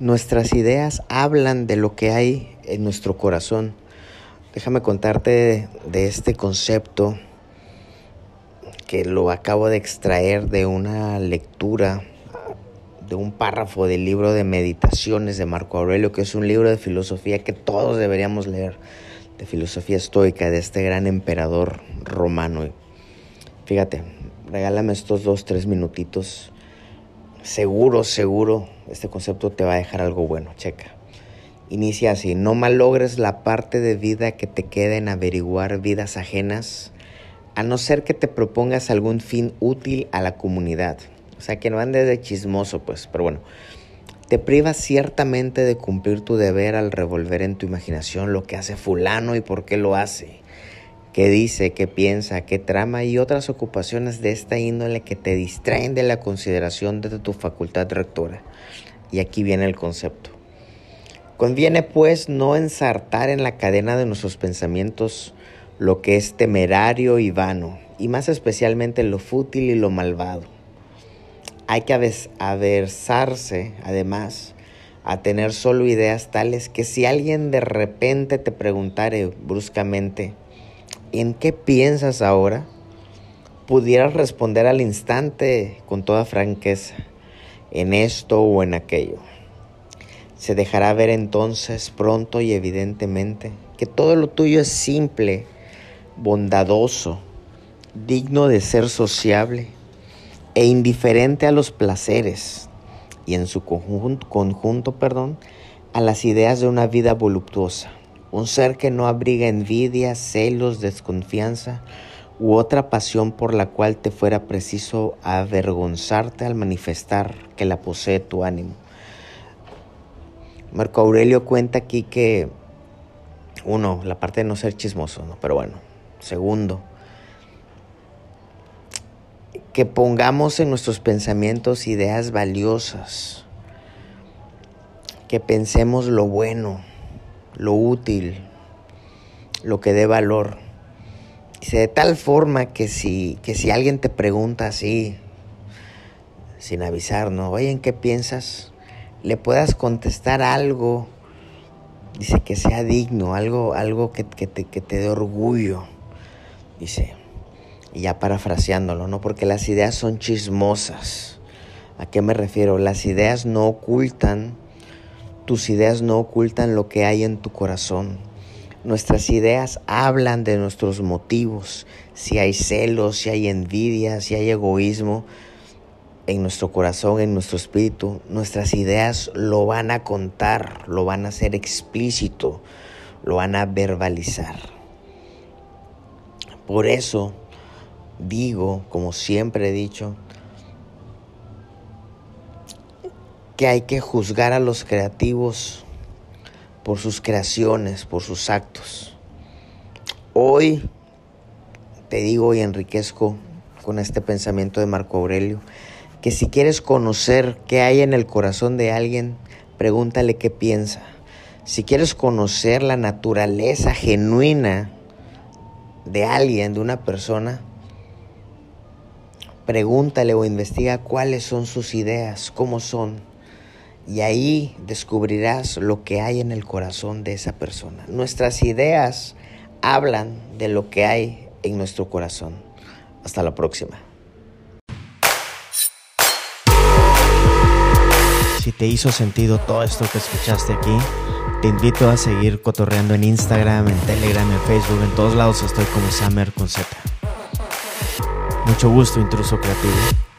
Nuestras ideas hablan de lo que hay en nuestro corazón. Déjame contarte de este concepto que lo acabo de extraer de una lectura de un párrafo del libro de meditaciones de Marco Aurelio, que es un libro de filosofía que todos deberíamos leer, de filosofía estoica de este gran emperador romano. Fíjate, regálame estos dos, tres minutitos. Seguro, seguro, este concepto te va a dejar algo bueno. Checa. Inicia así, no malogres la parte de vida que te queda en averiguar vidas ajenas, a no ser que te propongas algún fin útil a la comunidad. O sea, que no andes de chismoso, pues, pero bueno. Te privas ciertamente de cumplir tu deber al revolver en tu imaginación lo que hace fulano y por qué lo hace, qué dice, qué piensa, qué trama y otras ocupaciones de esta índole que te distraen de la consideración de tu facultad rectora. Y aquí viene el concepto. Conviene pues no ensartar en la cadena de nuestros pensamientos lo que es temerario y vano, y más especialmente lo fútil y lo malvado hay que aversarse, además, a tener solo ideas tales que si alguien de repente te preguntare bruscamente, ¿en qué piensas ahora? pudieras responder al instante con toda franqueza, en esto o en aquello. Se dejará ver entonces pronto y evidentemente que todo lo tuyo es simple, bondadoso, digno de ser sociable e indiferente a los placeres y en su conjunto, perdón, a las ideas de una vida voluptuosa. Un ser que no abriga envidia, celos, desconfianza u otra pasión por la cual te fuera preciso avergonzarte al manifestar que la posee tu ánimo. Marco Aurelio cuenta aquí que, uno, la parte de no ser chismoso, ¿no? pero bueno. Segundo, que pongamos en nuestros pensamientos ideas valiosas, que pensemos lo bueno, lo útil, lo que dé valor. Dice, de tal forma que si, que si alguien te pregunta así, sin avisar, ¿no? Oye, ¿en qué piensas? Le puedas contestar algo, dice, que sea digno, algo, algo que, que, te, que te dé orgullo. Dice, y ya parafraseándolo, ¿no? Porque las ideas son chismosas. ¿A qué me refiero? Las ideas no ocultan, tus ideas no ocultan lo que hay en tu corazón. Nuestras ideas hablan de nuestros motivos, si hay celos, si hay envidia, si hay egoísmo en nuestro corazón, en nuestro espíritu. Nuestras ideas lo van a contar, lo van a hacer explícito, lo van a verbalizar. Por eso digo, como siempre he dicho, que hay que juzgar a los creativos por sus creaciones, por sus actos. Hoy te digo y enriquezco con este pensamiento de Marco Aurelio, que si quieres conocer qué hay en el corazón de alguien, pregúntale qué piensa. Si quieres conocer la naturaleza genuina de alguien, de una persona, Pregúntale o investiga cuáles son sus ideas, cómo son. Y ahí descubrirás lo que hay en el corazón de esa persona. Nuestras ideas hablan de lo que hay en nuestro corazón. Hasta la próxima. Si te hizo sentido todo esto que escuchaste aquí, te invito a seguir cotorreando en Instagram, en Telegram, en Facebook, en todos lados estoy como Summer con Z. Mucho gusto, intruso creativo.